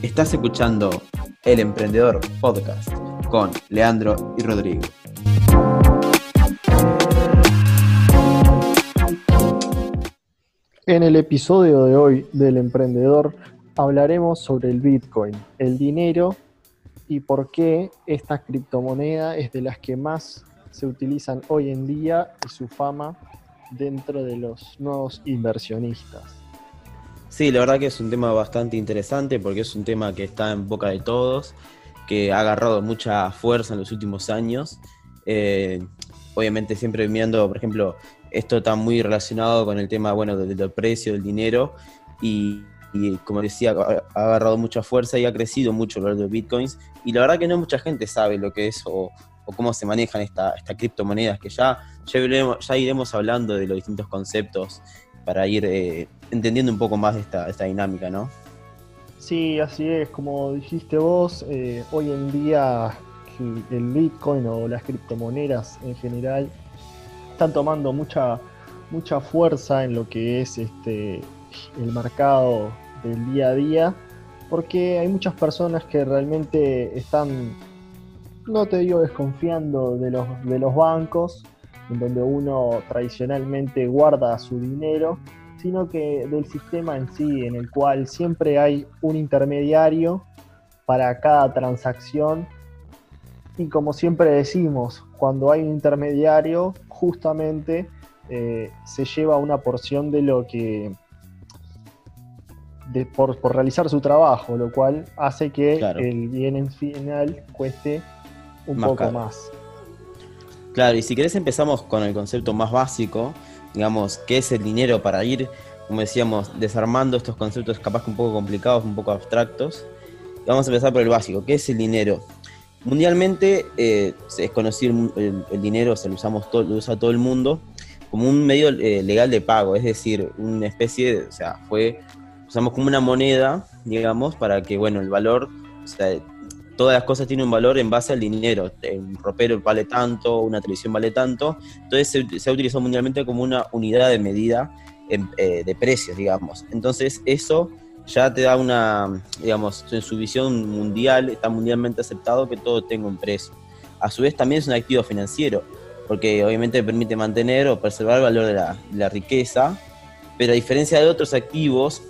Estás escuchando El Emprendedor Podcast con Leandro y Rodrigo. En el episodio de hoy del Emprendedor hablaremos sobre el Bitcoin, el dinero y por qué esta criptomoneda es de las que más se utilizan hoy en día y su fama dentro de los nuevos inversionistas. Sí, la verdad que es un tema bastante interesante porque es un tema que está en boca de todos, que ha agarrado mucha fuerza en los últimos años. Eh, obviamente siempre viendo, por ejemplo, esto está muy relacionado con el tema bueno, del, precio del dinero y, como decía, ha, agarrado mucha fuerza y ha crecido mucho el valor de bitcoins. Y la verdad que no mucha gente sabe lo que es o, cómo se manejan estas criptomonedas, que ya, ya, iremos, ya iremos hablando de los distintos conceptos para ir eh, entendiendo un poco más esta, esta dinámica, ¿no? Sí, así es, como dijiste vos, eh, hoy en día el Bitcoin o las criptomonedas en general están tomando mucha, mucha fuerza en lo que es este, el mercado del día a día, porque hay muchas personas que realmente están, no te digo desconfiando de los, de los bancos, en donde uno tradicionalmente guarda su dinero, sino que del sistema en sí, en el cual siempre hay un intermediario para cada transacción. Y como siempre decimos, cuando hay un intermediario, justamente eh, se lleva una porción de lo que... De, por, realizar su trabajo, lo cual hace que el bien en final cueste un poco más. Claro, y si querés empezamos con el concepto más básico, digamos, qué es el dinero para ir, como decíamos, desarmando estos conceptos capaz que un poco complicados, un poco abstractos. vamos a empezar por el básico, ¿qué es el dinero? Mundialmente eh, es conocido el, dinero, se lo, usamos todo, lo usa todo el mundo como un medio eh, legal de pago, es decir, una especie de, o sea, fue, usamos como una moneda, digamos, para que, bueno, el valor, o sea, todas las cosas tienen un valor en base al dinero. Un ropero vale tanto, una televisión vale tanto. Entonces se, ha utilizado mundialmente como una unidad de medida eh, de precios, digamos. Entonces eso ya te da una, digamos, en su visión mundial, está mundialmente aceptado que todo tenga un precio. A su vez también es un activo financiero, porque obviamente permite mantener o preservar el valor de la, riqueza, pero a diferencia de otros activos,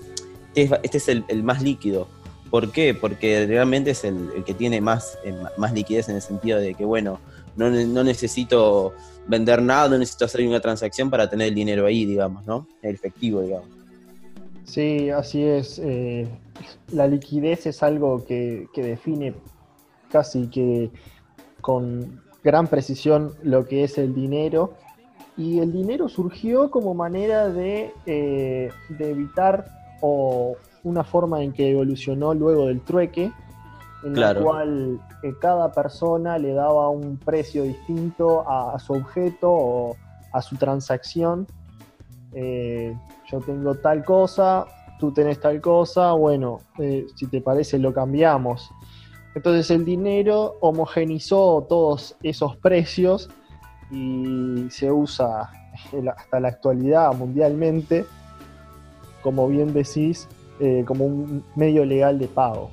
este es, el más líquido ¿Por qué? Porque realmente es el, que tiene más, eh, más liquidez en el sentido de que, bueno, no, necesito vender nada, no necesito hacer una transacción para tener el dinero ahí, digamos, ¿no? El efectivo, digamos. Sí, así es. Eh, la liquidez es algo que, define casi que con gran precisión lo que es el dinero. Y el dinero surgió como manera de, eh, de evitar o una forma en que evolucionó luego del trueque, en la cual eh, cada persona le daba un precio distinto a, su objeto o a su transacción. Eh, yo tengo tal cosa, tú tenés tal cosa, bueno, eh, si te parece lo cambiamos. Entonces el dinero homogenizó todos esos precios y se usa hasta la actualidad mundialmente, como bien decís, eh, como un medio legal de pago.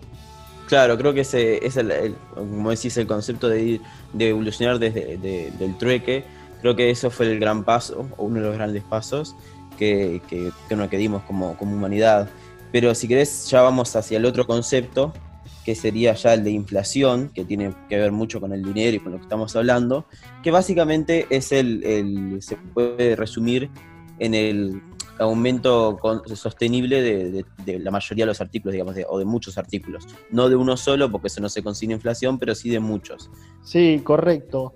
Claro, creo que ese es el, como decís, el concepto de, de evolucionar desde del trueque. Creo que eso fue el gran paso, o uno de los grandes pasos que, que, que, dimos como, como humanidad. Pero si querés, ya vamos hacia el otro concepto, que sería ya el de inflación, que tiene que ver mucho con el dinero y con lo que estamos hablando, que básicamente es el, el se puede resumir en el aumento sostenible de, la mayoría de los artículos, digamos, o de muchos artículos. No de uno solo, porque eso no se consigue inflación, pero sí de muchos. Sí, correcto.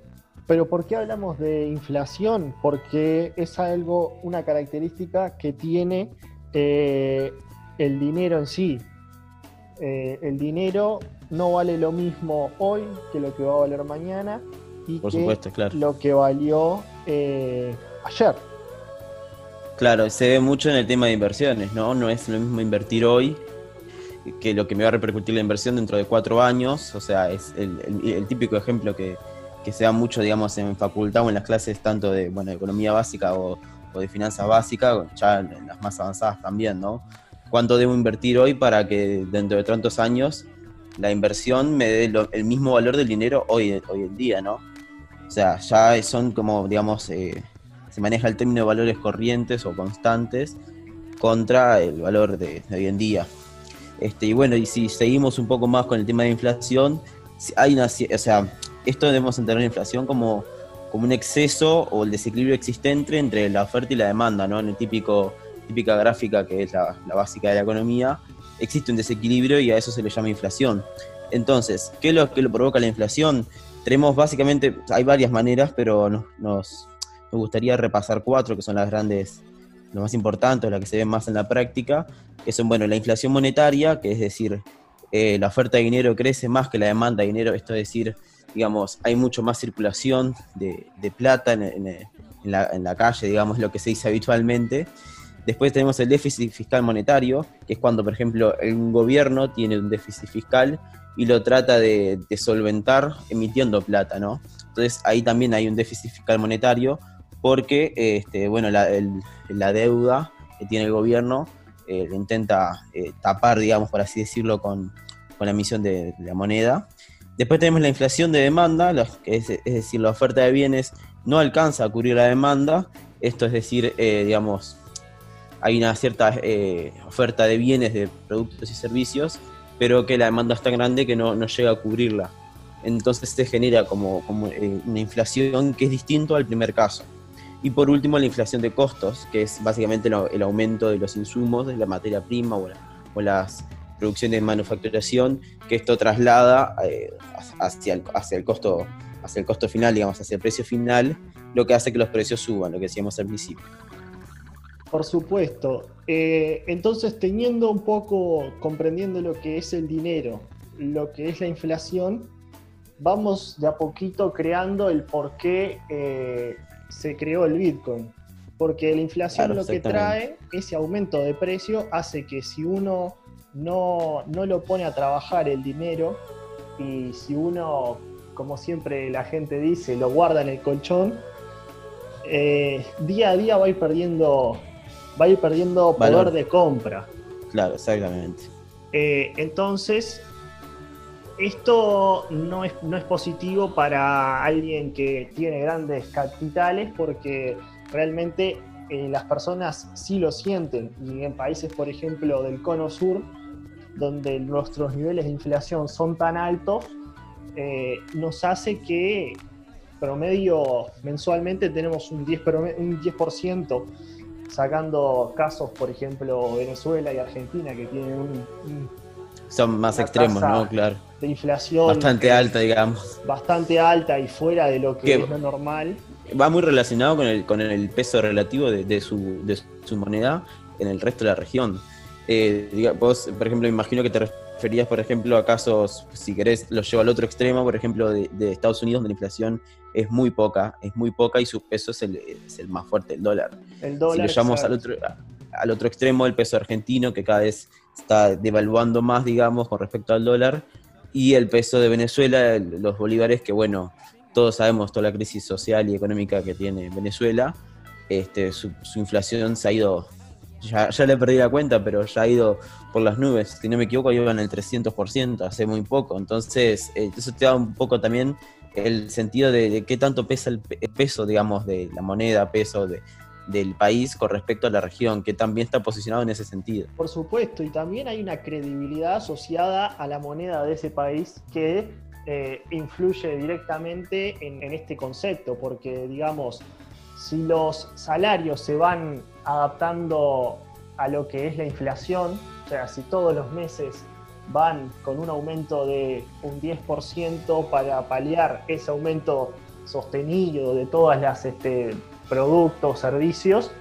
Pero ¿por qué hablamos de inflación? Porque es algo, una característica que tiene eh, el dinero en sí. Eh, el dinero no vale lo mismo hoy que lo que va a valer mañana y que lo que valió eh, ayer. Claro, se ve mucho en el tema de inversiones, ¿no? No es lo mismo invertir hoy que lo que me va a repercutir la inversión dentro de cuatro años. O sea, es el, típico ejemplo que, se da mucho, digamos, en facultad o en las clases tanto de, bueno, economía básica o, de finanzas básicas, ya en las más avanzadas también, ¿no? cuánto debo invertir hoy para que dentro de tantos años la inversión me dé el mismo valor del dinero hoy, hoy en día, ¿no? O sea, ya son como, digamos, eh, maneja el término de valores corrientes o constantes contra el valor de, hoy en día. Este, y bueno, y si seguimos un poco más con el tema de inflación, hay una, o sea, esto debemos entender la inflación como, como un exceso o el desequilibrio existente entre la oferta y la demanda, ¿no? En el típico, típica gráfica que es la, básica de la economía, existe un desequilibrio y a eso se le llama inflación. Entonces, ¿qué es lo que lo provoca la inflación? Tenemos básicamente, hay varias maneras, pero nos, nos, gustaría repasar cuatro, que son las grandes, lo más importantes, las que se ven más en la práctica, que son, bueno, la inflación monetaria, que es decir, eh, la oferta de dinero crece más que la demanda de dinero, esto es decir, digamos, hay mucho más circulación de, plata en, la, calle, digamos, lo que se dice habitualmente. Después tenemos el déficit fiscal monetario, que es cuando, por ejemplo, un gobierno tiene un déficit fiscal y lo trata de, solventar emitiendo plata, ¿no? Entonces ahí también hay un déficit fiscal monetario porque, este, bueno, la, deuda que tiene el gobierno eh, intenta eh, tapar, digamos, por así decirlo, con, la emisión de la moneda Después tenemos la inflación de demanda, que es, decir, la oferta de bienes no alcanza a cubrir la demanda. Esto es decir, eh, digamos, hay una cierta eh, oferta de bienes, de productos y servicios, pero que la demanda es tan grande que no, llega a cubrirla. Entonces se genera como, eh, una inflación que es distinto al primer caso. Y por último, la inflación de costos, que es básicamente el, aumento de los insumos, de la materia prima o las producción de manufacturación, que esto traslada eh, hacia, el, hacia, el costo, hacia el costo final, digamos, hacia el precio final, lo que hace que los precios suban, lo que decíamos al principio. Por supuesto. Eh, entonces, teniendo un poco, comprendiendo lo que es el dinero, lo que es la inflación, vamos de a poquito creando el por qué eh, se creó el Bitcoin. Porque la inflación lo que trae, ese aumento de precio, hace que si uno no, no lo pone a trabajar el dinero y si uno, como siempre la gente dice, lo guarda en el colchón, eh, día a día va a ir perdiendo, va a ir perdiendo poder de compra. Claro, exactamente. Eh, entonces, esto no es, no es positivo para alguien que tiene grandes capitales porque realmente eh, las personas sí lo sienten. Y en países, por ejemplo, del cono sur, donde nuestros niveles de inflación son tan altos, eh, nos hace que promedio mensualmente tenemos un 10%, un 10 sacando casos, por ejemplo, Venezuela y Argentina, que tienen un... son más extremos, ¿no? Claro. De inflación. Bastante alta, digamos. Bastante alta y fuera de lo que es lo normal. Va muy relacionado con el, con el peso relativo de, su, de su moneda en el resto de la región. Eh, vos, por ejemplo, imagino que te referías, por ejemplo, a casos, si querés, los llevo al otro extremo, por ejemplo, de, Estados Unidos, donde la inflación es muy poca, es muy poca y su peso es el, más fuerte, el dólar. El dólar si lo llevamos al otro, al otro extremo, el peso argentino, que cada vez está devaluando más, digamos, con respecto al dólar, y el peso de Venezuela, los bolívares, que bueno, todos sabemos toda la crisis social y económica que tiene Venezuela, este, su inflación se ha ido ya, ya le perdí la cuenta, pero ya ha ido por las nubes. Si no me equivoco, iba en el 300% hace muy poco. Entonces, eh, eso te da un poco también el sentido de, qué tanto pesa el, peso, digamos, de la moneda, peso de, del país con respecto a la región, que también está posicionado en ese sentido. Por supuesto, y también hay una credibilidad asociada a la moneda de ese país que eh, influye directamente en, este concepto, porque digamos, si los salarios se van adaptando a lo que es la inflación, o sea, si todos los meses van con un aumento de un 10% para paliar ese aumento sostenido de todas las este, productos, servicios,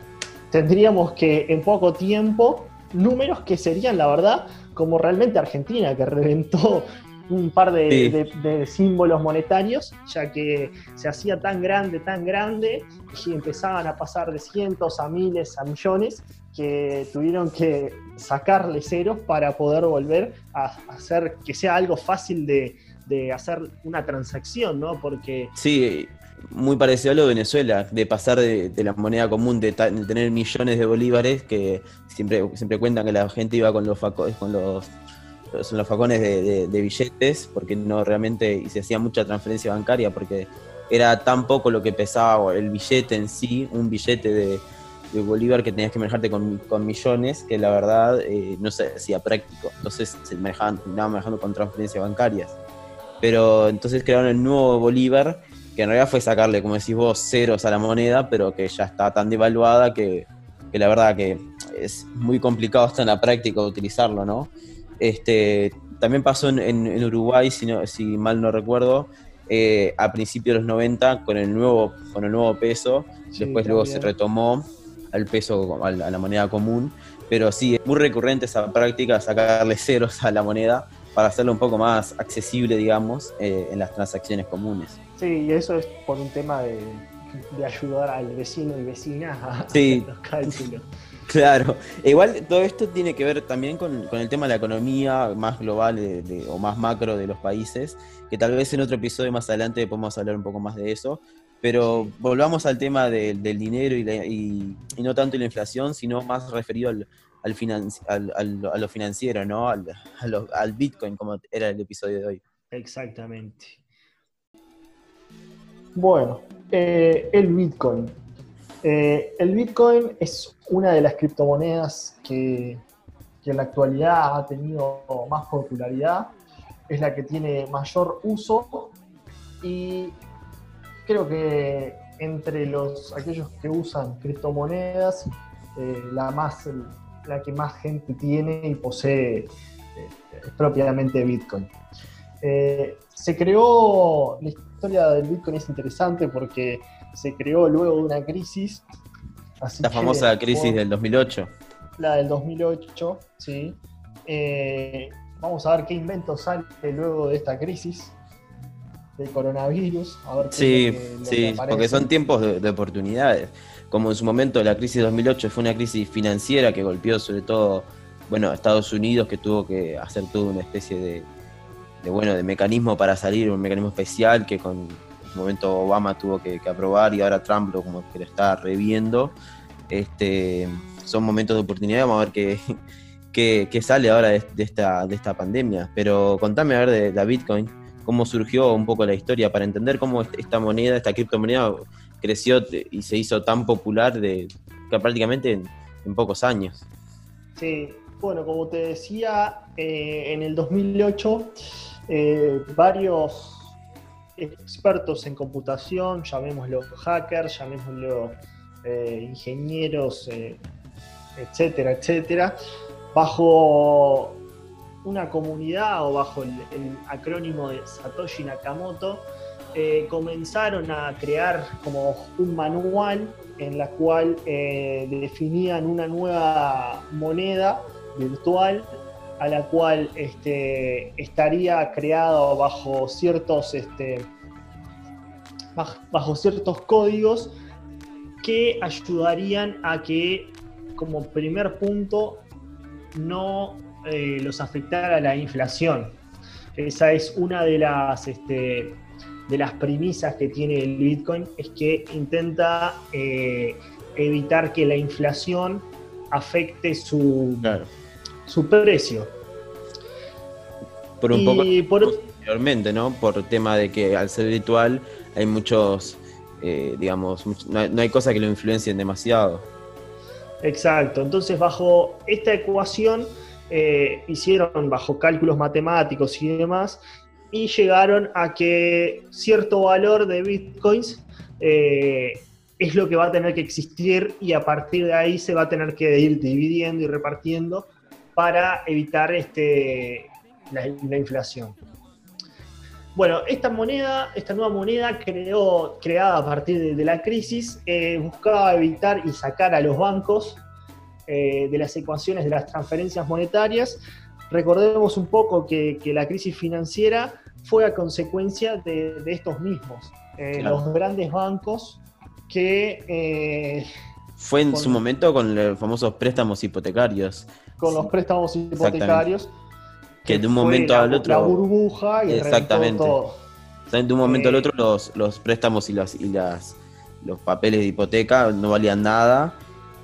tendríamos que en poco tiempo números que serían, la verdad, como realmente Argentina, que reventó un par de, símbolos monetarios, ya que se hacía tan grande, tan grande, y empezaban a pasar de cientos a miles a millones, que tuvieron que sacarle ceros para poder volver a hacer que sea algo fácil de, hacer una transacción, ¿no? Porque... Sí, muy parecido a lo de Venezuela, de pasar de, la moneda común, de, tener millones de bolívares, que siempre, siempre cuentan que la gente iba con los, con los los facones de, billetes, porque no realmente, y se hacía mucha transferencia bancaria, porque era tan poco lo que pesaba el billete en sí, un billete de, Bolívar que tenías que manejarte con, millones, que la verdad eh, no se hacía práctico. Entonces se manejaban, manejando con transferencias bancarias. Pero entonces crearon el nuevo Bolívar, que en realidad fue sacarle, como decís vos, ceros a la moneda, pero que ya está tan devaluada que, que la verdad que es muy complicado hasta en la práctica utilizarlo, ¿no? Este, también pasó en, Uruguay, si, si, mal no recuerdo, eh, a principios de los 90 con el nuevo, con el nuevo peso. Después luego se retomó al peso, a la moneda común. Pero sí, es muy recurrente esa práctica, sacarle ceros a la moneda para hacerlo un poco más accesible, digamos, eh, en las transacciones comunes. Sí, y eso es por un tema de, ayudar al vecino y vecina a sí. los cálculos. Claro, igual todo esto tiene que ver también con, el tema de la economía más global o más macro de los países, que tal vez en otro episodio más adelante podemos hablar un poco más de eso, pero volvamos al tema del dinero y, no tanto la inflación, sino más referido al, al, a lo financiero, ¿no? Al, al Bitcoin, como era el episodio de hoy. Exactamente. Bueno, eh, el Bitcoin. Eh, el Bitcoin es una de las criptomonedas que, en la actualidad ha tenido más popularidad, es la que tiene mayor uso y creo que entre los aquellos que usan criptomonedas, eh, la, más, la que más gente tiene y posee eh, es propiamente Bitcoin. se creó, historia del Bitcoin es interesante porque se creó luego de una crisis. la famosa crisis del 2008. La del 2008, sí. Eh, vamos a ver qué invento sale luego de esta crisis del coronavirus. sí, sí, porque son tiempos de, oportunidades. Como en su momento la crisis del 2008 fue una crisis financiera que golpeó sobre todo, bueno, Estados Unidos, que tuvo que hacer toda una especie de, bueno, de mecanismo para salir, un mecanismo especial que con un momento Obama tuvo que, aprobar y ahora Trump lo, como que lo está reviendo. Este, son momentos de oportunidad, vamos a ver qué, qué, sale ahora de, esta, de esta pandemia. Pero contame a ver de la Bitcoin, cómo surgió un poco la historia para entender cómo esta moneda, esta criptomoneda creció y se hizo tan popular de, que prácticamente en, pocos años. Sí, bueno, como te decía, eh, en el 2008 eh, varios expertos en computación, llamémoslo hackers, llamémoslo eh, ingenieros, eh, etcétera, etcétera, bajo una comunidad o bajo el, acrónimo de Satoshi Nakamoto, comenzaron a crear como un manual en la cual definían una nueva moneda virtual a la cual este, estaría creado bajo ciertos, este, bajo ciertos códigos que ayudarían a que, como primer punto, no eh, los afectara la inflación. Esa es una de las, este, de las premisas que tiene el Bitcoin, es que intenta eh, evitar que la inflación afecte su, su precio. Por un poco anteriormente, ¿no? Por tema de que al ser virtual hay muchos, eh, digamos, no hay, no cosas que lo influencien demasiado. Exacto, entonces bajo esta ecuación eh, hicieron bajo cálculos matemáticos y demás y llegaron a que cierto valor de bitcoins eh, es lo que va a tener que existir y a partir de ahí se va a tener que ir dividiendo y repartiendo para evitar este, la, inflación. Bueno, esta moneda, esta nueva moneda creó, creada a partir de, la crisis, eh, buscaba evitar y sacar a los bancos eh, de las ecuaciones de las transferencias monetarias. Recordemos un poco que, la crisis financiera fue a consecuencia de, estos mismos, eh, los grandes bancos que... fue en su momento con los famosos préstamos hipotecarios con los préstamos hipotecarios. Que, de un momento al otro. La burbuja y Exactamente. todo. de un momento al otro los, los préstamos y, las, y las, los papeles de hipoteca no valían nada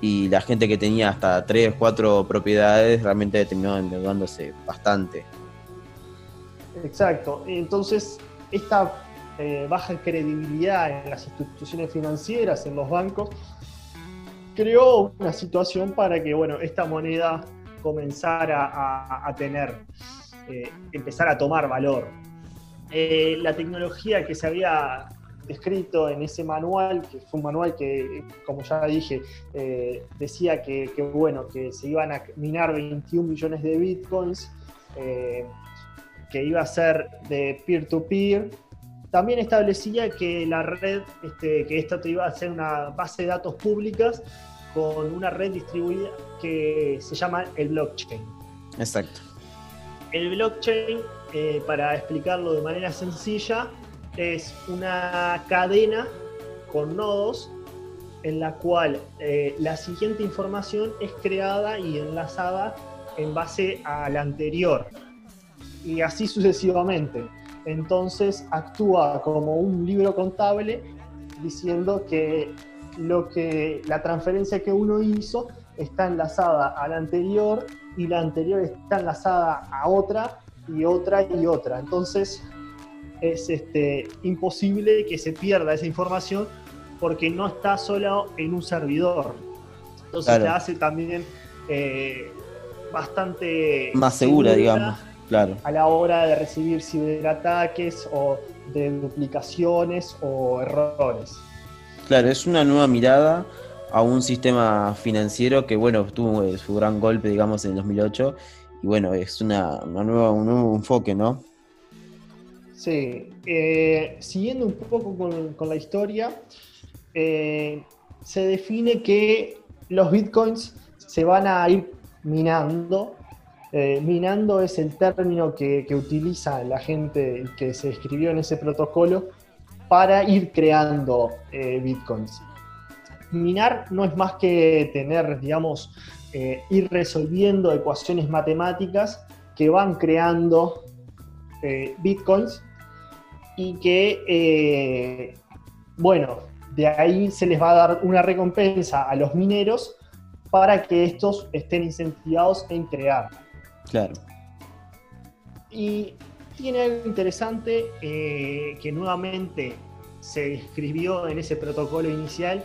y la gente que tenía hasta tres, cuatro propiedades realmente terminó endeudándose bastante. Exacto. Entonces, esta eh, baja credibilidad en las instituciones financieras, en los bancos, creó una situación para que, bueno, esta moneda comenzara a, tener, eh, empezar a tomar valor. Eh, la tecnología que se había descrito en ese manual, que fue un manual que, como ya dije, decía que, bueno, que se iban a minar 21 millones de bitcoins, que iba a ser de peer-to-peer, también establecía que la red, este, que esto te iba a ser una base de datos públicas con una red distribuida que se llama el blockchain. Exacto. El blockchain, eh, para explicarlo de manera sencilla, es una cadena con nodos en la cual eh, la siguiente información es creada y enlazada en base a la anterior. Y así sucesivamente entonces actúa como un libro contable diciendo que lo que la transferencia que uno hizo está enlazada a la anterior y la anterior está enlazada a otra y otra y otra. Entonces es este, imposible que se pierda esa información porque no está solo en un servidor. Entonces se hace también eh, bastante... Más segura digamos a la hora de recibir ciberataques o de duplicaciones o errores. Claro, es una nueva mirada a un sistema financiero que, bueno, tuvo su gran golpe, digamos, en 2008. Y bueno, es una, nueva, un nuevo enfoque, ¿no? Sí. Eh, siguiendo un poco con, la historia, eh, se define que los bitcoins se van a ir minando eh, minando es el término que, utiliza la gente que se escribió en ese protocolo para ir creando eh, bitcoins. Minar no es más que tener, digamos, eh, ir resolviendo ecuaciones matemáticas que van creando bitcoins y que, bueno, de ahí se les va a dar una recompensa a los mineros para que estos estén incentivados en crear. Claro. Y tiene algo interesante eh, que nuevamente se escribió en ese protocolo inicial,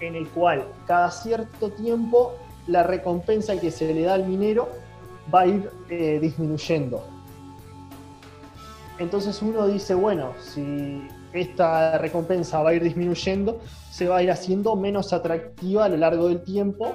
en el cual cada cierto tiempo la recompensa que se le da al minero va a ir eh, disminuyendo. Entonces uno dice, bueno, si esta recompensa va a ir disminuyendo, se va a ir haciendo menos atractiva a lo largo del tiempo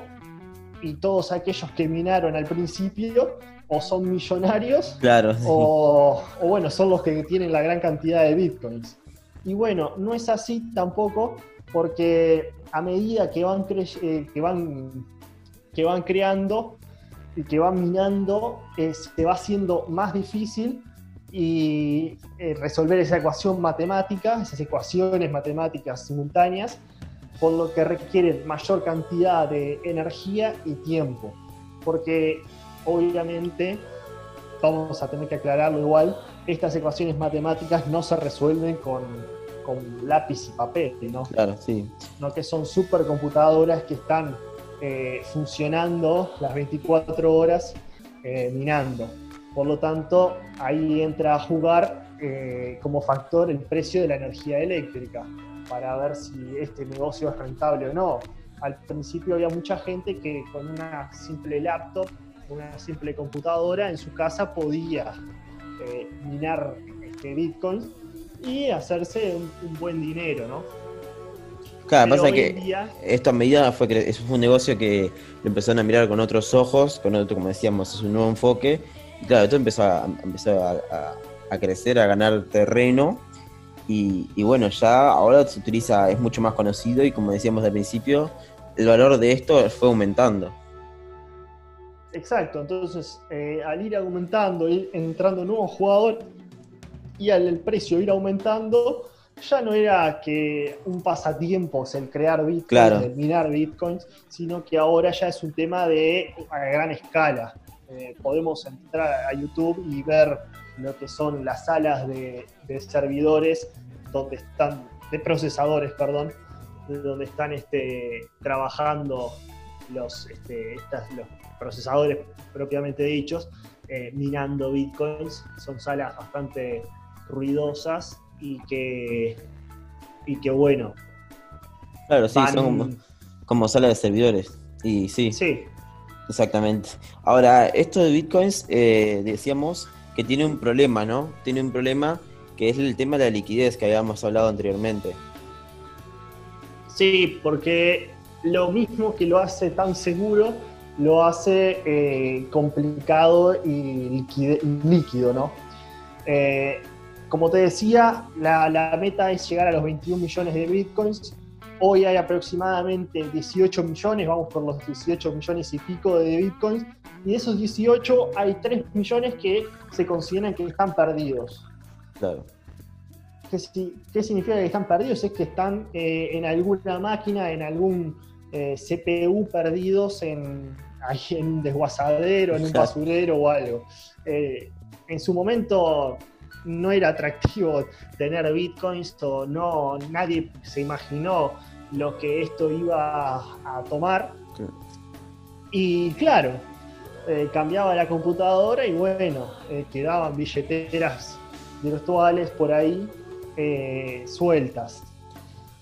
y todos aquellos que minaron al principio o son millonarios claro, o, bueno, son los que tienen la gran cantidad de bitcoins. Y bueno, no es así tampoco porque a medida que van, eh, que van, que van creando y que van minando, se va haciendo más difícil y eh, resolver esa ecuación matemática, esas ecuaciones matemáticas simultáneas, por lo que requieren mayor cantidad de energía y tiempo. Porque obviamente, vamos a tener que aclararlo igual, estas ecuaciones matemáticas no se resuelven con, lápiz y papel, ¿no? Claro, sí. No que son supercomputadoras que están eh, funcionando las 24 horas eh, minando. Por lo tanto, ahí entra a jugar eh, como factor el precio de la energía eléctrica para ver si este negocio es rentable o no. Al principio había mucha gente que con una simple laptop una simple computadora en su casa podía eh, minar este, bitcoins y hacerse un, buen dinero, ¿no? Claro, pasa que esto a medida fue que eso fue un negocio que lo empezaron a mirar con otros ojos, con otro, como decíamos, es un nuevo enfoque. Y claro, esto empezó a, empezó a, crecer, a ganar terreno. Y, y, bueno, ya ahora se utiliza, es mucho más conocido y como decíamos al principio, el valor de esto fue aumentando. Exacto, entonces eh, al ir aumentando, ir entrando nuevos jugadores y al el precio ir aumentando, ya no era que un pasatiempo el crear bitcoins, el minar bitcoins, sino que ahora ya es un tema de a gran escala. Eh, podemos entrar a YouTube y ver lo que son las salas de, servidores donde están, de procesadores, perdón, donde están este, trabajando los, este, los procesadores propiamente dichos, eh, minando bitcoins. Son salas bastante ruidosas y que, y que bueno. Claro, sí, son como, salas de servidores. Y sí. Sí. Exactamente. Ahora, esto de bitcoins, eh, decíamos que tiene un problema, ¿no? Tiene un problema que es el tema de la liquidez que habíamos hablado anteriormente. Sí, porque lo mismo que lo hace tan seguro, lo hace eh, complicado y líquido, ¿no? Eh, como te decía, la, meta es llegar a los 21 millones de bitcoins. Hoy hay aproximadamente 18 millones, vamos por los 18 millones y pico de bitcoins. Y de esos 18 hay 3 millones que se consideran que están perdidos. Claro. ¿Qué, significa que están perdidos? Es que están eh, en alguna máquina, en algún eh, CPU perdidos en, en un desguazadero, en un basurero o algo. Eh, en su momento no era atractivo tener bitcoins o no, nadie se imaginó lo que esto iba a tomar. Y claro, cambiaba la computadora y bueno, quedaban billeteras virtuales por ahí sueltas.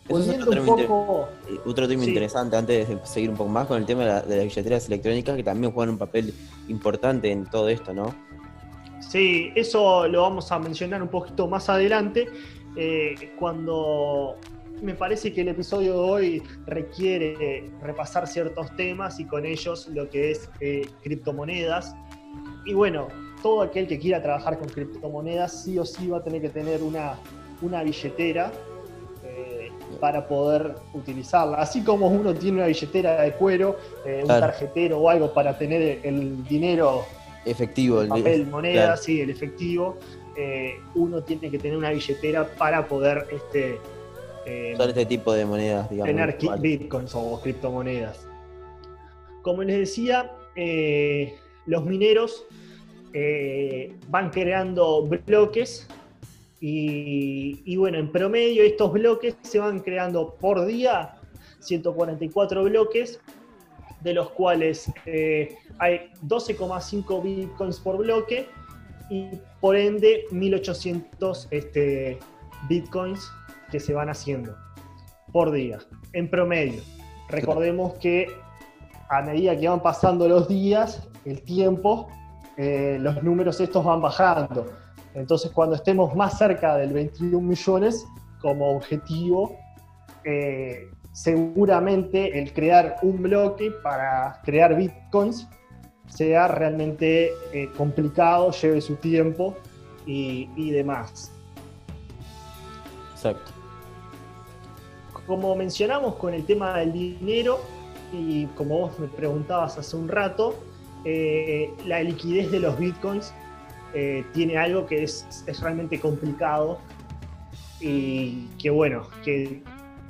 Eh, otro tema, interesante, antes de seguir un poco más con el tema de, las billeteras electrónicas, que también juegan un papel importante en todo esto, ¿no? Sí, eso lo vamos a mencionar un poquito más adelante, eh, cuando me parece que el episodio de hoy requiere repasar ciertos temas y con ellos lo que es eh, criptomonedas. Y bueno, todo aquel que quiera trabajar con criptomonedas sí o sí va a tener que tener una, una billetera para poder utilizarla. Así como uno tiene una billetera de cuero, eh, un tarjetero o algo para tener el dinero efectivo, el papel, moneda, sí, el efectivo, eh, uno tiene que tener una billetera para poder este, eh, este tipo de monedas, digamos. Tener bitcoins o criptomonedas. Como les decía, los mineros van creando bloques y, bueno, en promedio estos bloques se van creando por día, 144 bloques, de los cuales eh, hay 12,5 bitcoins por bloque y por ende 1800 este, bitcoins que se van haciendo por día, en promedio. Recordemos que a medida que van pasando los días, el tiempo, eh, los números estos van bajando entonces, cuando estemos más cerca del 21 millones como objetivo, eh, seguramente el crear un bloque para crear bitcoins sea realmente eh, complicado, lleve su tiempo y, demás. Exacto. Como mencionamos con el tema del dinero, y como vos me preguntabas hace un rato, eh, la liquidez de los bitcoins eh, tiene algo que es, realmente complicado y que bueno, que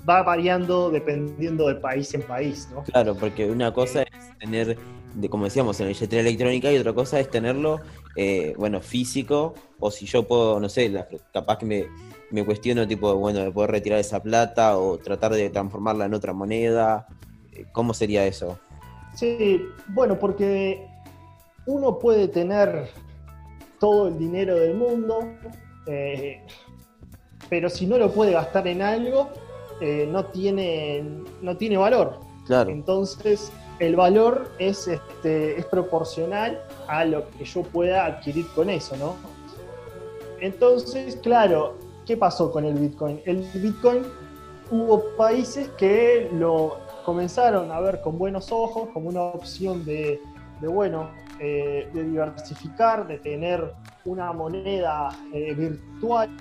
va variando dependiendo de país en país, ¿no? Claro, porque una cosa es tener, como decíamos, en la billetera electrónica y otra cosa es tenerlo, eh, bueno, físico, o si yo puedo, no sé, capaz que me, me cuestiono, tipo, bueno, de poder retirar esa plata o tratar de transformarla en otra moneda. Eh, ¿Cómo sería eso? Sí, bueno, porque uno puede tener todo el dinero del mundo, eh, pero si no lo puede gastar en algo, eh, no, tiene, no tiene valor. Claro. Entonces, el valor es, este, es proporcional a lo que yo pueda adquirir con eso, ¿no? Entonces, claro, ¿qué pasó con el Bitcoin? El Bitcoin hubo países que lo comenzaron a ver con buenos ojos, como una opción de, bueno, eh, de diversificar, de tener una moneda eh, virtual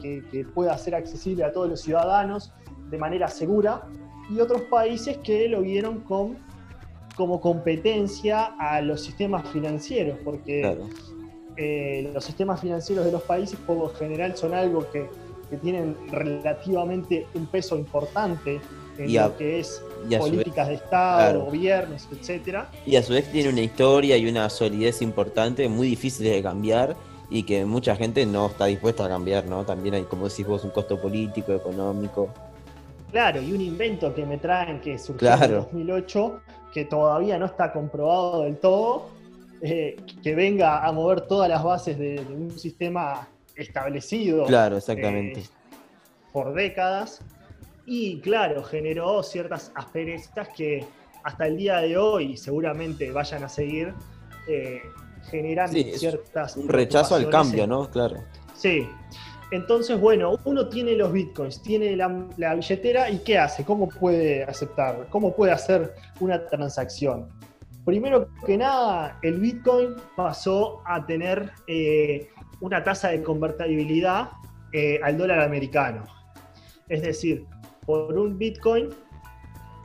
que, pueda ser accesible a todos los ciudadanos de manera segura, y otros países que lo vieron como competencia a los sistemas financieros, porque eh, los sistemas financieros de los países por lo general son algo que, que tienen relativamente un peso importante en lo que es políticas de Estado, gobiernos, etcétera. Y a su vez tiene una historia y una solidez importante, muy difíciles de cambiar y que mucha gente no está dispuesta a cambiar, ¿no? También hay, como decís vos, un costo político, económico. Claro, y un invento que me traen que surgió en 2008, que todavía no está comprobado del todo, eh, que venga a mover todas las bases de, un sistema establecido. Claro, exactamente. Eh, por décadas. Y claro, generó ciertas asperezas que hasta el día de hoy seguramente vayan a seguir eh, generando ciertas. Un rechazo al cambio, ¿no? Claro. Sí. Entonces, bueno, uno tiene los bitcoins, tiene la, billetera y ¿qué hace? ¿Cómo puede aceptar? ¿Cómo puede hacer una transacción? Primero que nada, el bitcoin pasó a tener eh, una tasa de convertibilidad eh, al dólar americano. Es decir, por un bitcoin,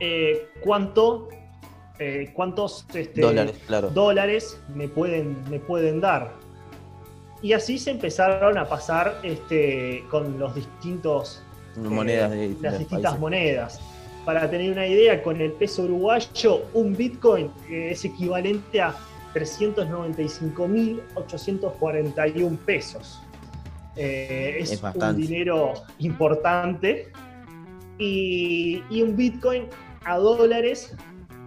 eh, ¿cuánto eh, cuántos este, dólares, me, pueden, me pueden dar. Y así se empezaron a pasar este, con los distintos monedas eh, las distintas monedas. Para tener una idea, con el peso uruguayo, un Bitcoin eh, es equivalente a 395.841 pesos. es, un dinero importante. Y, y un Bitcoin a dólares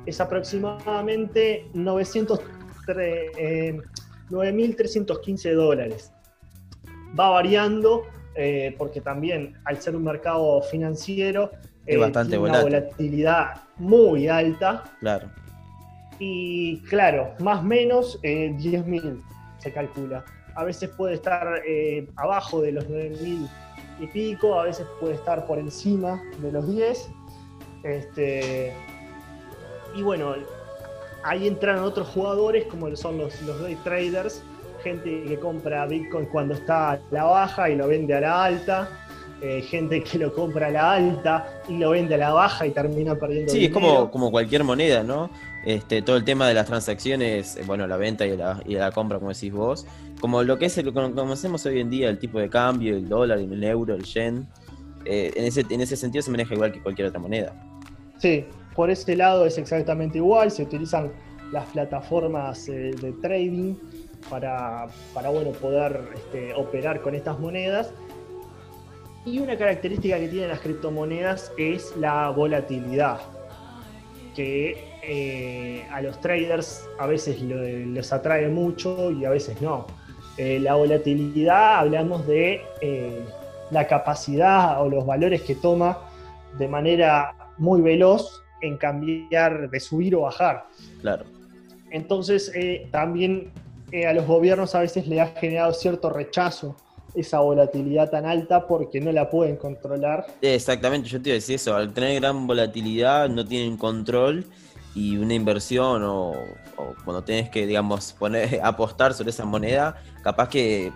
es aproximadamente 9.315 eh, dólares. Va variando eh, porque también al ser un mercado financiero es bastante tiene una volatilidad muy alta. Claro. Y claro, más o menos 10.000 se calcula. A veces puede estar abajo de los 9.000 y pico, a veces puede estar por encima de los 10. Este, y bueno, ahí entran otros jugadores como son los, los day traders, gente que compra Bitcoin cuando está a la baja y lo vende a la alta. Eh, gente que lo compra a la alta y lo vende a la baja y termina perdiendo Sí, es como, como cualquier moneda, ¿no? Este, todo el tema de las transacciones, eh, bueno, la venta y la, y la compra, como decís vos, como lo que es lo que conocemos hoy en día, el tipo de cambio, el dólar, el euro, el yen, eh, en, ese, en ese sentido se maneja igual que cualquier otra moneda. Sí, por este lado es exactamente igual, se utilizan las plataformas eh, de trading para, bueno, poder este, operar con estas monedas. Y una característica que tienen las criptomonedas es la volatilidad, que eh, a los traders a veces les atrae mucho y a veces no. Eh, la volatilidad, hablamos de la capacidad o los valores que toma de manera muy veloz en cambiar de subir o bajar. Claro. Entonces, eh, también eh, a los gobiernos a veces le ha generado cierto rechazo esa volatilidad tan alta porque no la pueden controlar. Exactamente, yo te iba a decir eso, al tener gran volatilidad no tienen control y una inversión o, cuando tienes que, digamos, poner, apostar sobre esa moneda, capaz que,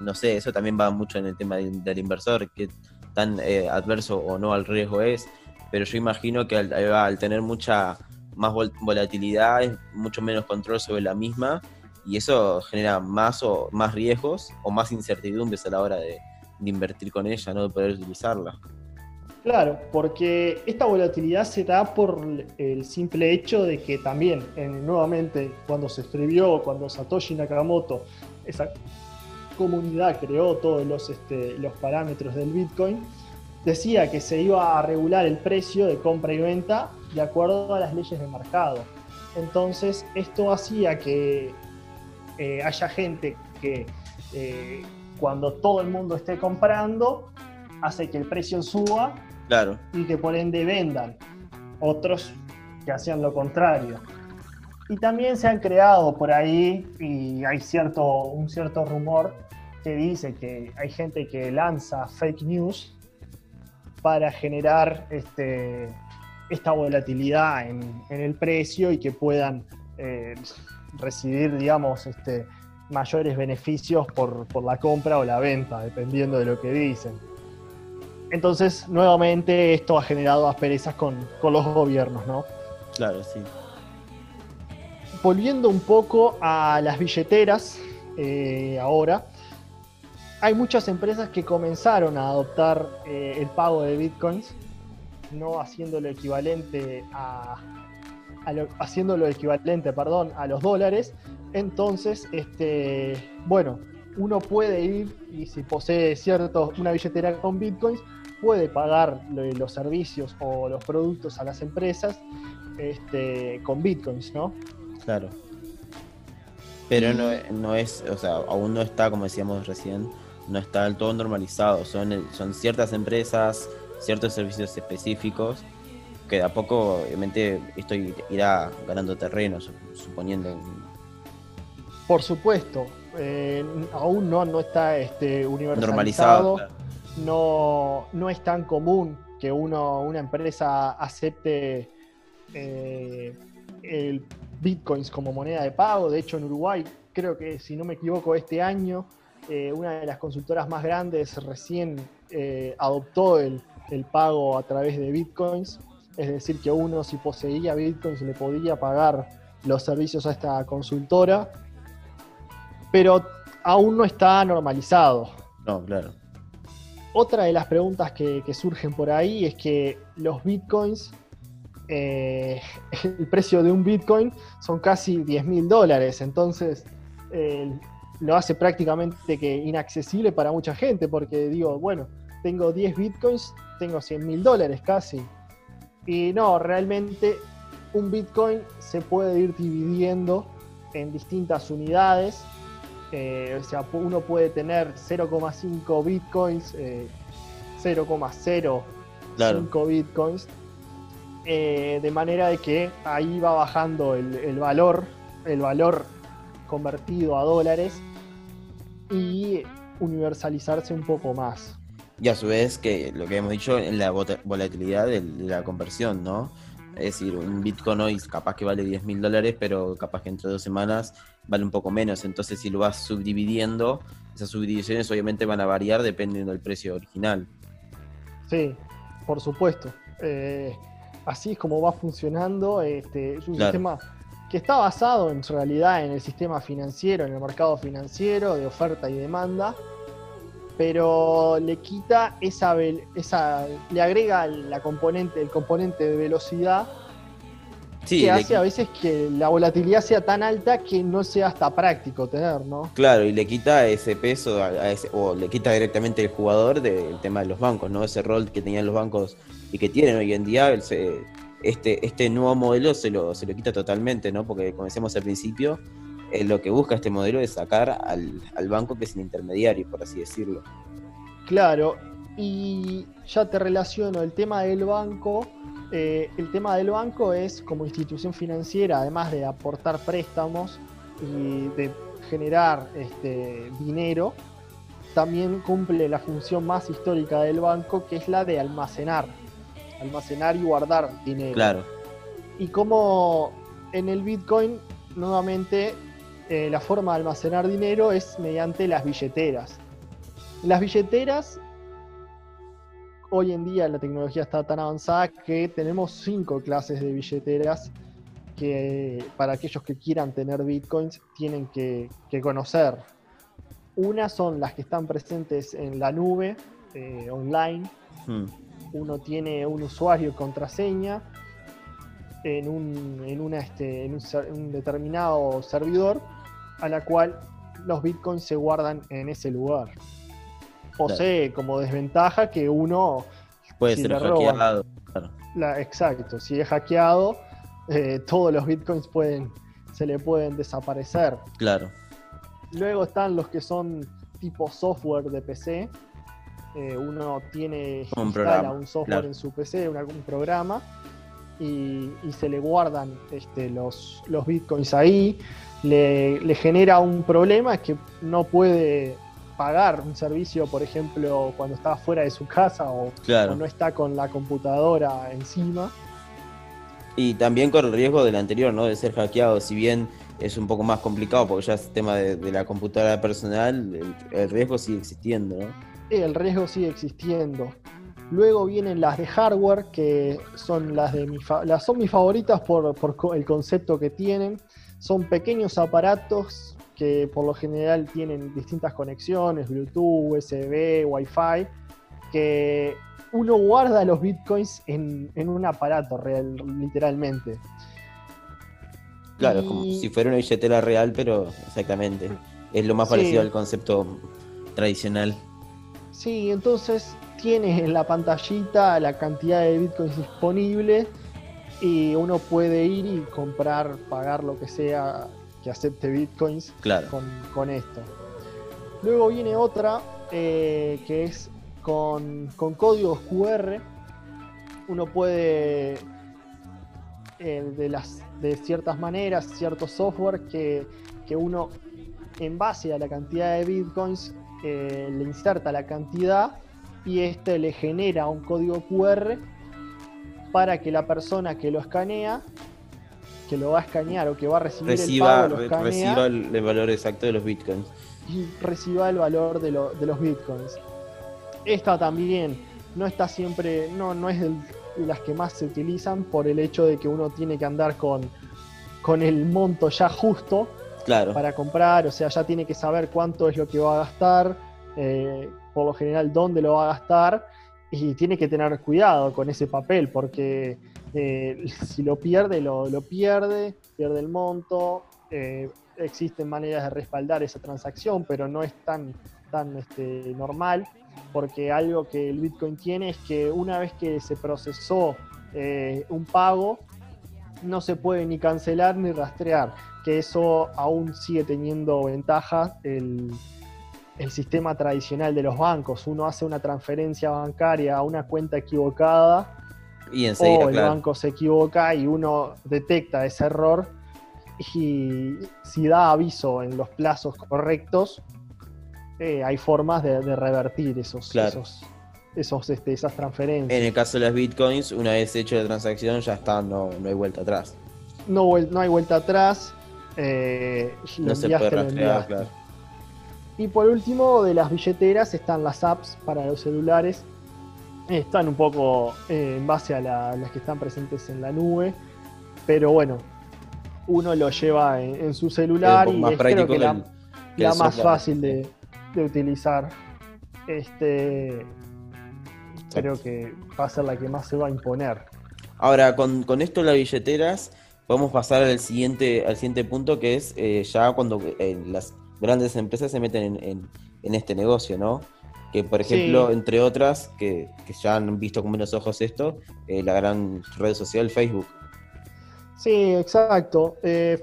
no sé, eso también va mucho en el tema del, inversor, que tan eh, adverso o no al riesgo es pero yo imagino que al, tener mucha más volatilidad, mucho menos control sobre la misma, y eso genera más o más riesgos o más incertidumbres a la hora de, invertir con ella, no de poder utilizarla. Claro, porque esta volatilidad se da por el simple hecho de que también, nuevamente, cuando se escribió, cuando Satoshi Nakamoto, esa comunidad creó todos los, este, los parámetros del Bitcoin, decía que se iba a regular el precio de compra y venta de acuerdo a las leyes de mercado. Entonces, esto hacía que eh, haya gente que eh, cuando todo el mundo esté comprando, hace que el precio suba claro. y que por ende vendan. Otros que hacían lo contrario. Y también se han creado por ahí, y hay cierto, un cierto rumor que dice que hay gente que lanza fake news para generar este, esta volatilidad en, el precio y que puedan eh, recibir, digamos, este, mayores beneficios por, la compra o la venta, dependiendo de lo que dicen. Entonces, nuevamente, esto ha generado asperezas con, los gobiernos, ¿no? Claro, sí. Volviendo un poco a las billeteras, eh, ahora, hay muchas empresas que comenzaron a adoptar eh, el pago de bitcoins, no haciéndolo equivalente a, haciéndolo equivalente, perdón, a los dólares. Entonces, este, bueno, uno puede ir y si posee cierto, una billetera con bitcoins, puede pagar los servicios o los productos a las empresas este, con bitcoins, ¿no? Claro. Pero no, no, es, o sea, aún no está, como decíamos recién, no está del todo normalizado. Son, son ciertas empresas, ciertos servicios específicos, que de a poco, obviamente, esto irá ganando terreno, suponiendo. Por supuesto, eh, aún no, no está este, universalizado. No, no es tan común que uno, una empresa acepte eh, el bitcoins como moneda de pago. De hecho, en Uruguay, creo que si no me equivoco, este año, eh, una de las consultoras más grandes recién eh, adoptó el, pago a través de bitcoins. Es decir, que uno si poseía bitcoins le podía pagar los servicios a esta consultora. Pero aún no está normalizado. No, claro. Otra de las preguntas que surgen por ahí es que los bitcoins eh, el precio de un Bitcoin son casi 10 mil dólares. Entonces, eh, lo hace prácticamente que inaccesible para mucha gente, porque digo, bueno, tengo 10 Bitcoins, tengo 100 mil dólares casi. Y no, realmente un Bitcoin se puede ir dividiendo en distintas unidades. Eh, o sea, uno puede tener 0,5 Bitcoins, 0,05 Bitcoins eh, de manera de que ahí va bajando el, valor, el valor convertido a dólares y universalizarse un poco más. Y a su vez, que lo que hemos dicho, en la volatilidad de la conversión, ¿no? Es decir, un Bitcoin hoy capaz que vale 10 mil dólares, pero capaz que entre dos semanas vale un poco menos. Entonces, si lo vas subdividiendo, esas subdivisiones obviamente van a variar dependiendo del precio original. Sí, por supuesto. Eh, así es como va funcionando. Este, es un sistema que está basado en realidad en el sistema financiero, en el mercado financiero de oferta y demanda, pero le quita esa, esa le agrega la componente, el componente de velocidad que hace a veces que la volatilidad sea tan alta que no sea hasta práctico tener, ¿no? Claro, y le quita ese peso, a ese, o le quita directamente el jugador del tema de los bancos, ¿no? Ese rol que tenían los bancos y que tienen hoy en día, este, este nuevo modelo se lo, se lo quita totalmente, ¿no? Porque como decíamos al principio, eh, lo que busca este modelo es sacar al, al banco que es el intermediario, por así decirlo. Claro, y ya te relaciono el tema del banco eh, el tema del banco es como institución financiera, además de aportar préstamos y de generar este, dinero, también cumple la función más histórica del banco, que es la de almacenar, almacenar y guardar dinero. Claro. Y como en el Bitcoin, nuevamente, eh, la forma de almacenar dinero es mediante las billeteras. Las billeteras hoy en día la tecnología está tan avanzada que tenemos cinco clases de billeteras que para aquellos que quieran tener bitcoins tienen que, conocer. Una son las que están presentes en la nube, eh, online. Hmm. Uno tiene un usuario y contraseña en un, en, una, este, en un determinado servidor a la cual los bitcoins se guardan en ese lugar posee como desventaja que uno puede ser hackeado. exacto, si es hackeado, eh, todos los bitcoins pueden, se le pueden desaparecer. Claro. Luego están los que son tipo software de PC. Eh, uno tiene un instala un software en su PC, un, algún programa, y, se le guardan este, los, los bitcoins ahí. Le, le genera un problema que no puede pagar un servicio, por ejemplo, cuando está fuera de su casa o, no está con la computadora encima. Y también con el riesgo del anterior, ¿no? De ser hackeado, si bien es un poco más complicado porque ya es tema de, la computadora personal, el, riesgo sigue existiendo, ¿no? El riesgo sigue existiendo. Luego vienen las de hardware, que son las de mi las son mis favoritas por, por el concepto que tienen. Son pequeños aparatos que por lo general tienen distintas conexiones, Bluetooth, USB, Wi-Fi, que uno guarda los bitcoins en, un aparato real, literalmente. Claro, como si fuera una billetera real, pero exactamente. es lo más parecido al concepto tradicional. Sí, entonces tienes en la pantallita la cantidad de bitcoins disponibles y uno puede ir y comprar, pagar lo que sea que acepte bitcoins con, esto. Luego viene otra eh, que es con, códigos QR. Uno puede eh, de, las, de ciertas maneras, ciertos software que, que uno en base a la cantidad de bitcoins eh, le inserta la cantidad y este le genera un código QR para que la persona que lo escanea, que lo va a escanear o que va a recibir reciba, el pago, reciba el, valor exacto de los bitcoins. Y reciba el valor de, los bitcoins. Esta también no está siempre, no, no es de las que más se utilizan por el hecho de que uno tiene que andar con, con el monto ya justo claro. para comprar, o sea, ya tiene que saber cuánto es lo que va a gastar, eh, por lo general dónde lo va a gastar y tiene que tener cuidado con ese papel porque eh, si lo pierde, lo, pierde, pierde el monto. Eh, existen maneras de respaldar esa transacción, pero no es tan, tan este, normal porque algo que el Bitcoin tiene es que una vez que se procesó un pago, no se puede ni cancelar ni rastrear, que eso aún sigue teniendo ventaja el, sistema tradicional de los bancos. Uno hace una transferencia bancaria a una cuenta equivocada y o el banco se equivoca y uno detecta ese error y si da aviso en los plazos correctos, eh, hay formas de, revertir esos, esos, esos este, esas transferencias. En el caso de las bitcoins, una vez hecho la transacción, ya está, no, no hay vuelta atrás. No, no hay vuelta atrás. Eh, no se puede rastrear, claro. Y por último, de las billeteras están las apps para los celulares. Están un poco eh, en base a las que están presentes en la nube. Pero bueno, uno lo lleva en, su celular y es creo que la, más fácil de, de utilizar. Este, creo que va a ser la que más se va a imponer. Ahora, con, con esto las billeteras, podemos pasar al siguiente, al siguiente punto, que es eh, ya cuando eh, las grandes empresas se meten en, este negocio, ¿no? Que, por ejemplo, entre otras, que, ya han visto con buenos ojos esto, eh, la gran red social Facebook. Sí, exacto.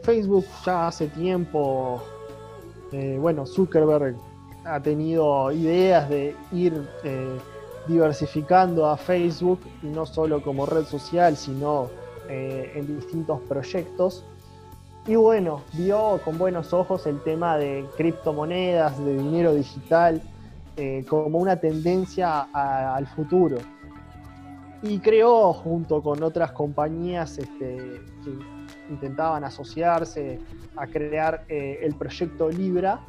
Facebook ya hace tiempo, bueno, Zuckerberg ha tenido ideas de ir diversificando a Facebook, no solo como red social, sino eh, en distintos proyectos. Y bueno, vio con buenos ojos el tema de criptomonedas, de dinero digital, eh, como una tendencia al futuro. Y creó, junto con otras compañías este, que intentaban asociarse a crear eh, el proyecto Libra,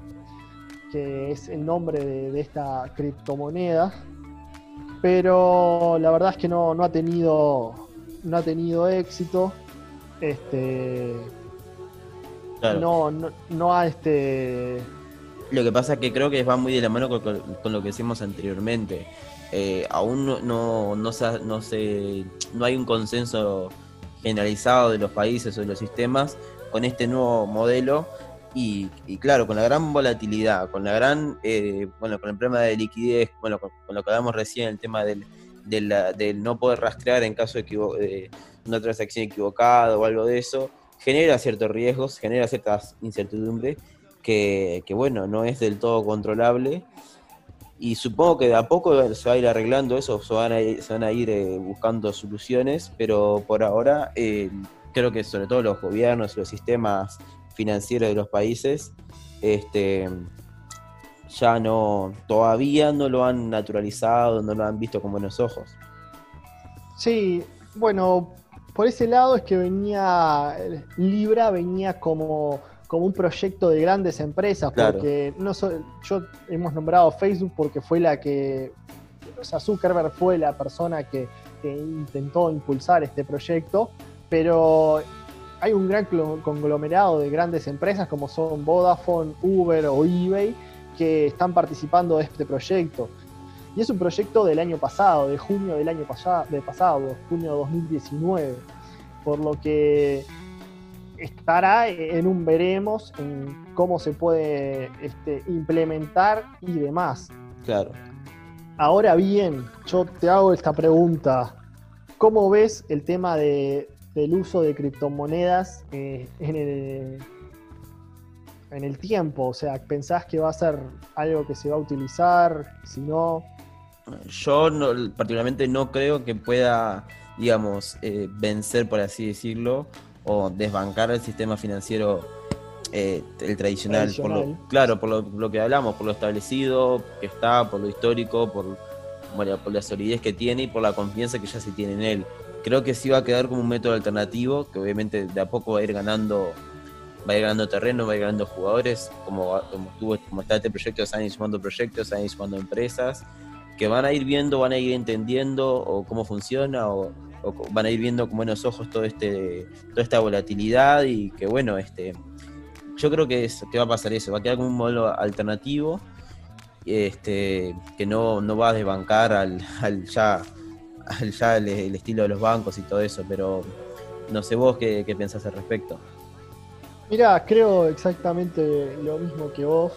que es el nombre de esta criptomoneda, pero la verdad es que no, no ha tenido no ha tenido éxito. Este. No, no, no ha este. Lo que pasa es que creo que va muy de la mano con, lo que decimos anteriormente. Eh, aún no, no, no, se, no, no hay un consenso generalizado de los países o de los sistemas con este nuevo modelo y, claro, con la gran volatilidad, con la gran, eh, bueno, con el problema de liquidez, bueno, con, lo que hablamos recién, el tema del, del, no poder rastrear en caso de una transacción equivocada o algo de eso, genera ciertos riesgos, genera ciertas incertidumbres que, bueno, no es del todo controlable. Y supongo que de a poco se va a ir arreglando eso, se van a ir, se van a ir eh, buscando soluciones, pero por ahora eh, creo que sobre todo los gobiernos los sistemas financieros de los países este, ya no, todavía no lo han naturalizado, no lo han visto con buenos ojos. Sí, bueno, por ese lado es que venía, Libra venía como, como un proyecto de grandes empresas, porque no yo hemos nombrado Facebook porque fue la que, o sea, Zuckerberg fue la persona que, que intentó impulsar este proyecto, pero hay un gran conglomerado de grandes empresas como son Vodafone, Uber o eBay, que están participando de este proyecto. Y es un proyecto del año pasado, de junio del año pasado, de pasado junio de 2019. Por lo que estará en un veremos en cómo se puede este, implementar y demás. Claro. Ahora bien, yo te hago esta pregunta. ¿Cómo ves el tema de, del uso de criptomonedas eh, en, el, en el tiempo? O sea, ¿pensás que va a ser algo que se va a utilizar? Si no... Yo particularmente no creo que pueda, digamos, eh, vencer, por así decirlo, o desbancar el sistema financiero eh, el tradicional, Por lo, claro, por lo, que hablamos, por lo establecido que está, por lo histórico, por, bueno, por la solidez que tiene y por la confianza que ya se tiene en él. Creo que sí va a quedar como un método alternativo, que obviamente de a poco va a ir ganando, va a ir ganando terreno, va a ir ganando jugadores, como, como, tuvo, como está este proyecto, se a ir sumando proyectos, se ir sumando empresas, que van a ir viendo, van a ir entendiendo o cómo funciona o, van a ir viendo con buenos ojos todo este, toda esta volatilidad y que bueno, este yo creo que, es, que va a pasar eso, va a quedar como un modelo alternativo este, que no, va a desbancar al, ya, ya el, estilo de los bancos y todo eso, pero no sé vos qué, qué pensás al respecto. Mira, creo exactamente lo mismo que vos.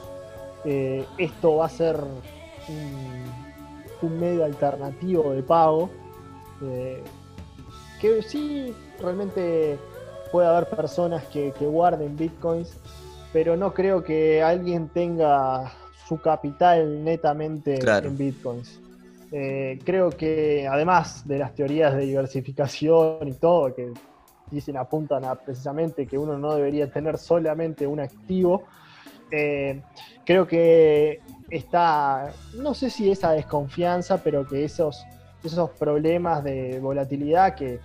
Eh, esto va a ser un, medio alternativo de pago. Eh, que sí, realmente puede haber personas que, guarden bitcoins, pero no creo que alguien tenga su capital netamente en bitcoins. Eh, creo que además de las teorías de diversificación y todo, que dicen apuntan a precisamente que uno no debería tener solamente un activo, eh, creo que está, no sé si esa desconfianza, pero que esos, esos problemas de volatilidad que,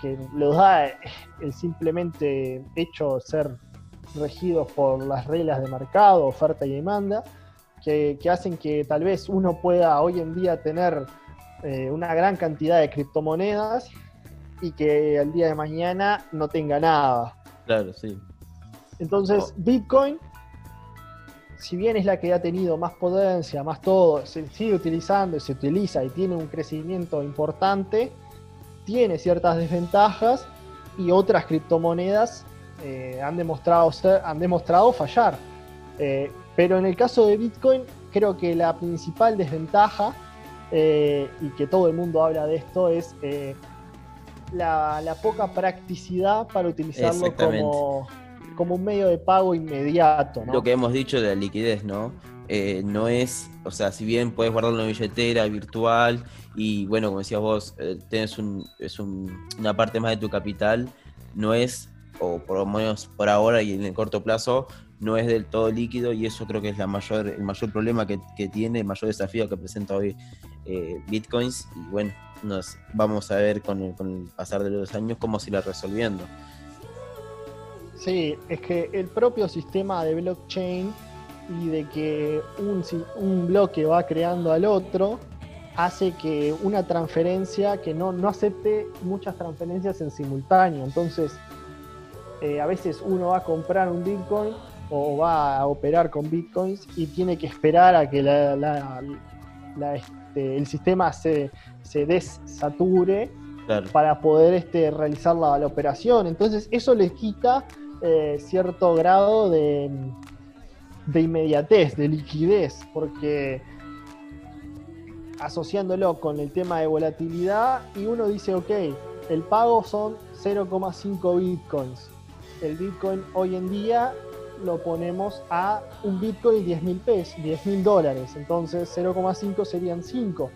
que los da el simplemente hecho de ser regidos por las reglas de mercado, oferta y demanda, que, hacen que tal vez uno pueda hoy en día tener eh, una gran cantidad de criptomonedas y que al día de mañana no tenga nada. Claro, sí. Entonces, oh. Bitcoin, si bien es la que ha tenido más potencia, más todo, se sigue utilizando y se utiliza y tiene un crecimiento importante, tiene ciertas desventajas y otras criptomonedas eh, han, demostrado han demostrado fallar. Eh, pero en el caso de Bitcoin, creo que la principal desventaja, eh, y que todo el mundo habla de esto, es la, poca practicidad para utilizarlo como, como un medio de pago inmediato. Lo que hemos dicho de la liquidez, ¿no? no es, o sea, si bien puedes guardarlo en una billetera virtual y bueno, como decías vos, eh, tienes un, es una parte más de tu capital, no es, o por lo menos por ahora y en el corto plazo, no es del todo líquido y eso creo que es la mayor, el mayor problema que, tiene, el mayor desafío que presenta hoy eh, Bitcoins y bueno, nos vamos a ver con el, con el pasar de los años cómo se irá resolviendo. Sí, es que el propio sistema de blockchain y de que un, un bloque va creando al otro, hace que una transferencia que no, no acepte muchas transferencias en simultáneo. Entonces, eh, a veces uno va a comprar un Bitcoin o va a operar con Bitcoins y tiene que esperar a que la, este, el sistema se, se desature para poder este, realizar la, operación. Entonces, eso les quita eh, cierto grado de, de inmediatez, de liquidez, porque asociándolo con el tema de volatilidad y uno dice, ok, el pago son 0,5 bitcoins. El bitcoin hoy en día lo ponemos a un bitcoin 10 mil pesos, 10 mil dólares, entonces 0,5 serían 5.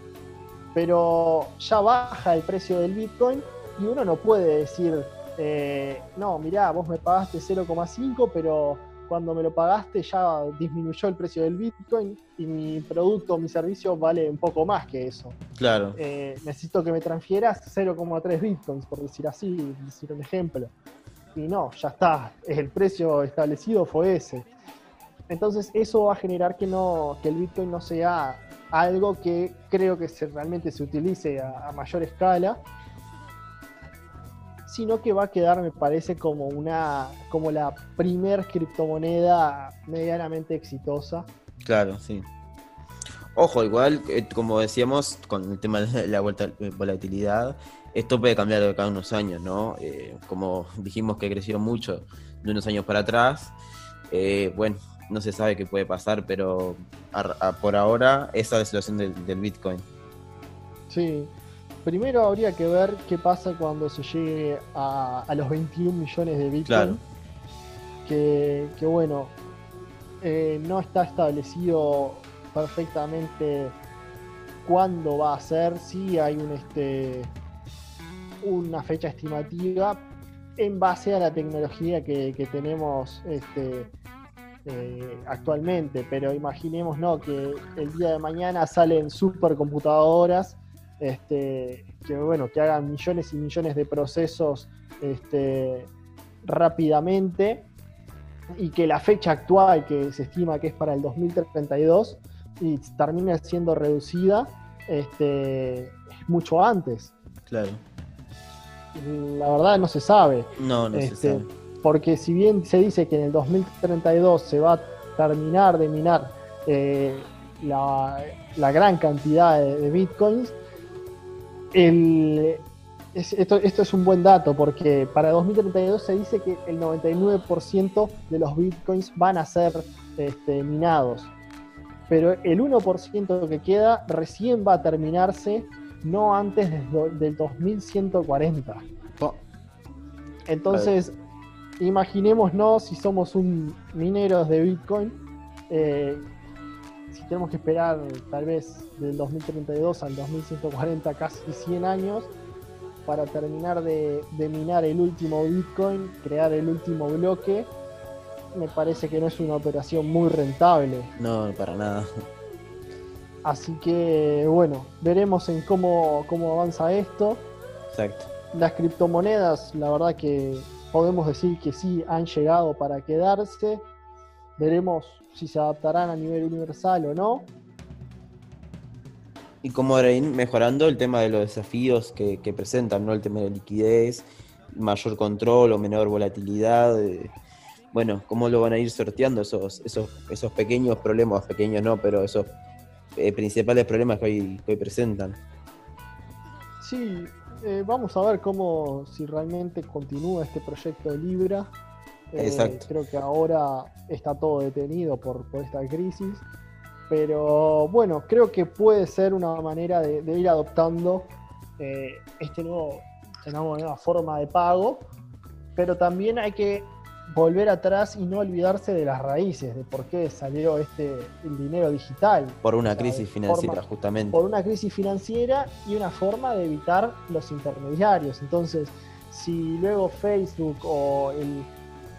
Pero ya baja el precio del bitcoin y uno no puede decir, eh, no, mirá, vos me pagaste 0,5, pero cuando me lo pagaste ya disminuyó el precio del Bitcoin y mi producto, mi servicio vale un poco más que eso. Claro. Eh, necesito que me transfieras 0,3 Bitcoins, por decir así, decir un ejemplo. Y no, ya está, el precio establecido fue ese. Entonces eso va a generar que, no, que el Bitcoin no sea algo que creo que se, realmente se utilice a mayor escala sino que va a quedar, me parece, como una como la primer criptomoneda medianamente exitosa. Claro, sí. Ojo, igual, eh, como decíamos, con el tema de la volatilidad, esto puede cambiar de cada unos años, ¿no? Eh, como dijimos que creció mucho de unos años para atrás, eh, bueno, no se sabe qué puede pasar, pero por ahora esa es la situación del, Bitcoin. Sí, primero habría que ver qué pasa cuando se llegue a, los 21 millones de Bitcoin. Claro. Que, bueno, eh, no está establecido perfectamente cuándo va a ser, sí hay un este una fecha estimativa en base a la tecnología que, tenemos este, eh, actualmente, pero imaginemos ¿no? que el día de mañana salen supercomputadoras este, que, bueno, que hagan millones y millones de procesos este, rápidamente y que la fecha actual que se estima que es para el 2032 y termine siendo reducida este, mucho antes. Claro. La verdad no se sabe. No, no se este, sabe. Porque si bien se dice que en el 2032 se va a terminar de minar eh, la, gran cantidad de, bitcoins, esto, es un buen dato porque para 2032 se dice que el 99% de los bitcoins van a ser este, minados. Pero el 1% que queda recién va a terminarse no antes del 2140. Entonces, imaginémonos si somos un mineros de Bitcoin, eh, tenemos que esperar tal vez del 2032 al 2140 casi 100 años para terminar de minar el último Bitcoin, crear el último bloque me parece que no es una operación muy rentable. No, para nada. Así que bueno, veremos en cómo, cómo avanza esto. Exacto. Las criptomonedas, la verdad que podemos decir que sí han llegado para quedarse. Veremos si se adaptarán a nivel universal o no. Y cómo ir mejorando el tema de los desafíos que, presentan, ¿no? El tema de liquidez, mayor control o menor volatilidad. Eh, bueno, cómo lo van a ir sorteando esos, esos, esos pequeños problemas, pequeños no, pero esos eh, principales problemas que hoy, presentan. Sí, eh, vamos a ver cómo, si realmente continúa este proyecto de Libra. Eh. Creo que ahora está todo detenido por, esta crisis. Pero bueno, creo que puede ser una manera de, ir adoptando este nuevo, esta nueva forma de pago. Pero también hay que volver atrás y no olvidarse de las raíces, de por qué salió este el dinero digital. Por una crisis financiera, justamente. Por una crisis financiera y una forma de evitar los intermediarios. Entonces, si luego Facebook o el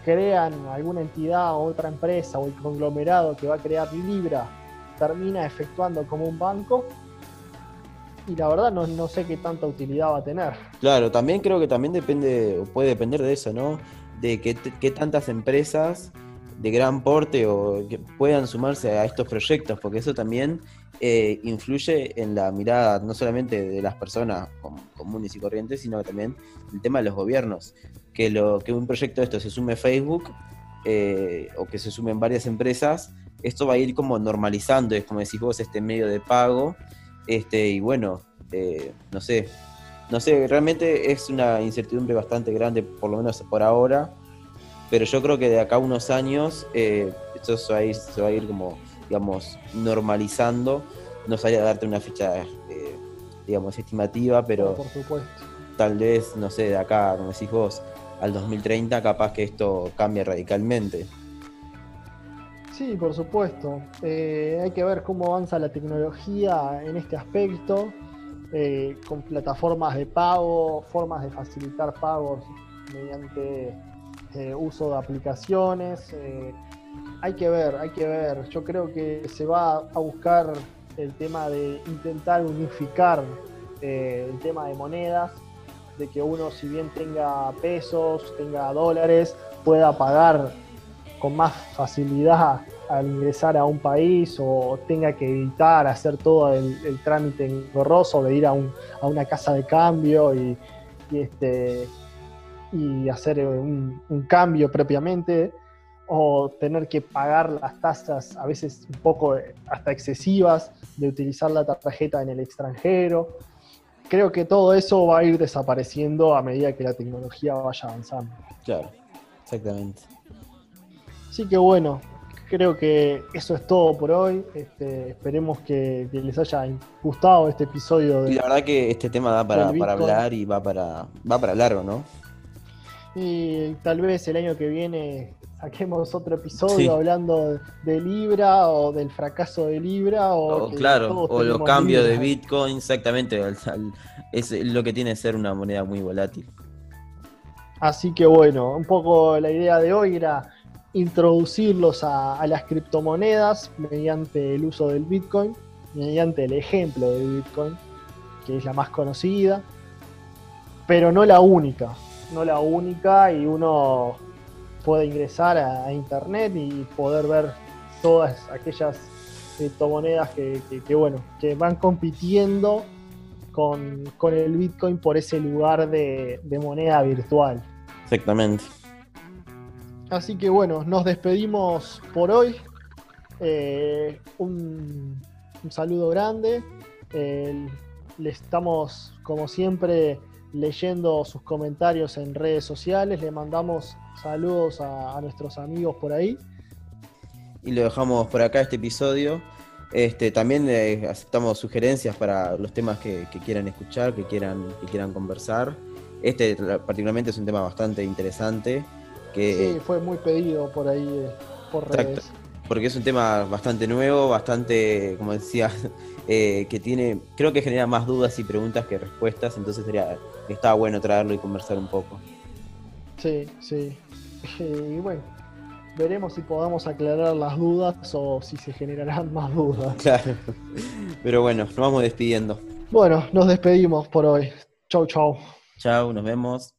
crean alguna entidad o otra empresa o el conglomerado que va a crear Libra termina efectuando como un banco, y la verdad no, no, sé qué tanta utilidad va a tener. Claro, también creo que también depende, o puede depender de eso, ¿no? de qué, tantas empresas de gran porte o que puedan sumarse a estos proyectos, porque eso también eh, influye en la mirada no solamente de las personas comunes y corrientes, sino también el tema de los gobiernos. Que, lo, que un proyecto de esto se sume Facebook eh, o que se sumen varias empresas, esto va a ir como normalizando, es como decís vos, este medio de pago. Este, y bueno, eh, no sé, no sé, realmente es una incertidumbre bastante grande, por lo menos por ahora. Pero yo creo que de acá a unos años eh, esto se va, a ir, como, digamos, normalizando. No sabría darte una fecha, eh, digamos, estimativa, pero por supuesto. tal vez, no sé, de acá, como decís vos, al 2030, capaz que esto cambie radicalmente. Sí, por supuesto. Eh, hay que ver cómo avanza la tecnología en este aspecto. Eh, con plataformas de pago, formas de facilitar pagos mediante eh, uso de aplicaciones. Eh, hay que ver, hay que ver. Yo creo que se va a buscar el tema de intentar unificar el tema de monedas, de que uno si bien tenga pesos, tenga dólares, pueda pagar con más facilidad al ingresar a un país o tenga que evitar hacer todo el, trámite engorroso de ir a, una casa de cambio y, este, y hacer un, cambio propiamente o tener que pagar las tasas a veces un poco hasta excesivas de utilizar la tarjeta en el extranjero. creo que todo eso va a ir desapareciendo a medida que la tecnología vaya avanzando. Claro, exactamente. Así que bueno, creo que eso es todo por hoy. Este, esperemos que, les haya gustado este episodio. y la verdad que este tema da para, para hablar y va para, va para largo, ¿no? Y tal vez el año que viene saquemos otro episodio hablando de Libra o del fracaso de Libra o, claro o los cambios de Bitcoin exactamente es lo que tiene ser una moneda muy volátil. Así que bueno un poco la idea de hoy era introducirlos a, las criptomonedas mediante el uso del Bitcoin, mediante el ejemplo de Bitcoin, que es la más conocida, pero no la única, no la única y uno puede ingresar a, internet y poder ver todas aquellas criptomonedas que, bueno, que van compitiendo con, el Bitcoin por ese lugar de moneda virtual. Exactamente. Así que bueno, nos despedimos por hoy. Eh, un, saludo grande. le estamos, como siempre, leyendo sus comentarios en redes sociales. Le mandamos saludos a, nuestros amigos por ahí. Y lo dejamos por acá este episodio. Este, también eh, aceptamos sugerencias para los temas que, quieran escuchar, que quieran, que quieran conversar. Este particularmente es un tema bastante interesante sí, fue muy pedido por ahí, eh, por redes. porque es un tema bastante nuevo, bastante, como decía, eh, que tiene, creo que genera más dudas y preguntas que respuestas, entonces sería, estaba bueno traerlo y conversar un poco. Sí, sí. Y bueno, veremos si podamos aclarar las dudas o si se generarán más dudas. Claro. Pero bueno, nos vamos despidiendo. Bueno, nos despedimos por hoy. Chau, chau. Chau, nos vemos.